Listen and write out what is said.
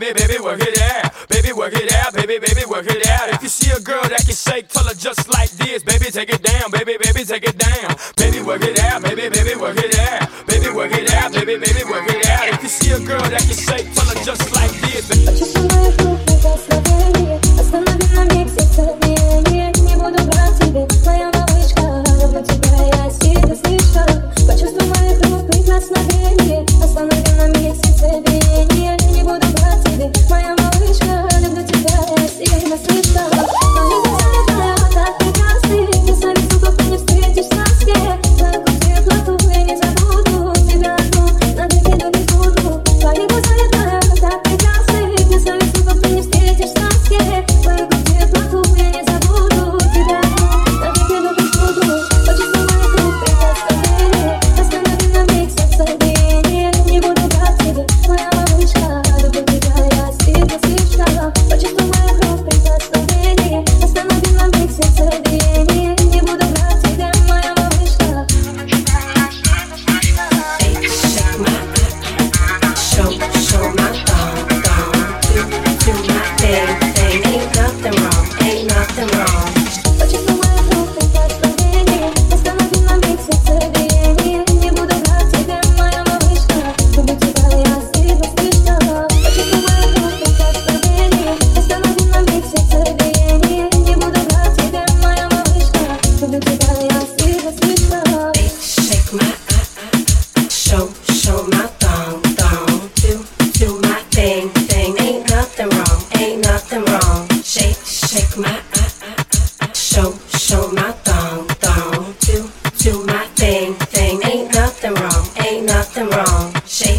baby, baby, work it out. Baby, work it out, baby, baby, work it out. If you see a girl that can shake, tell her just like this. Baby, take it down, baby, baby, take it down. Baby, work it out, baby, baby, work it out. Baby, work it out, baby, baby, work it out. If you see a girl that can ain't nothing wrong. Shake, shake my eye, eye, eye, show, show my thong, thong. Do, do my thing, thing. Ain't nothing wrong, ain't nothing wrong.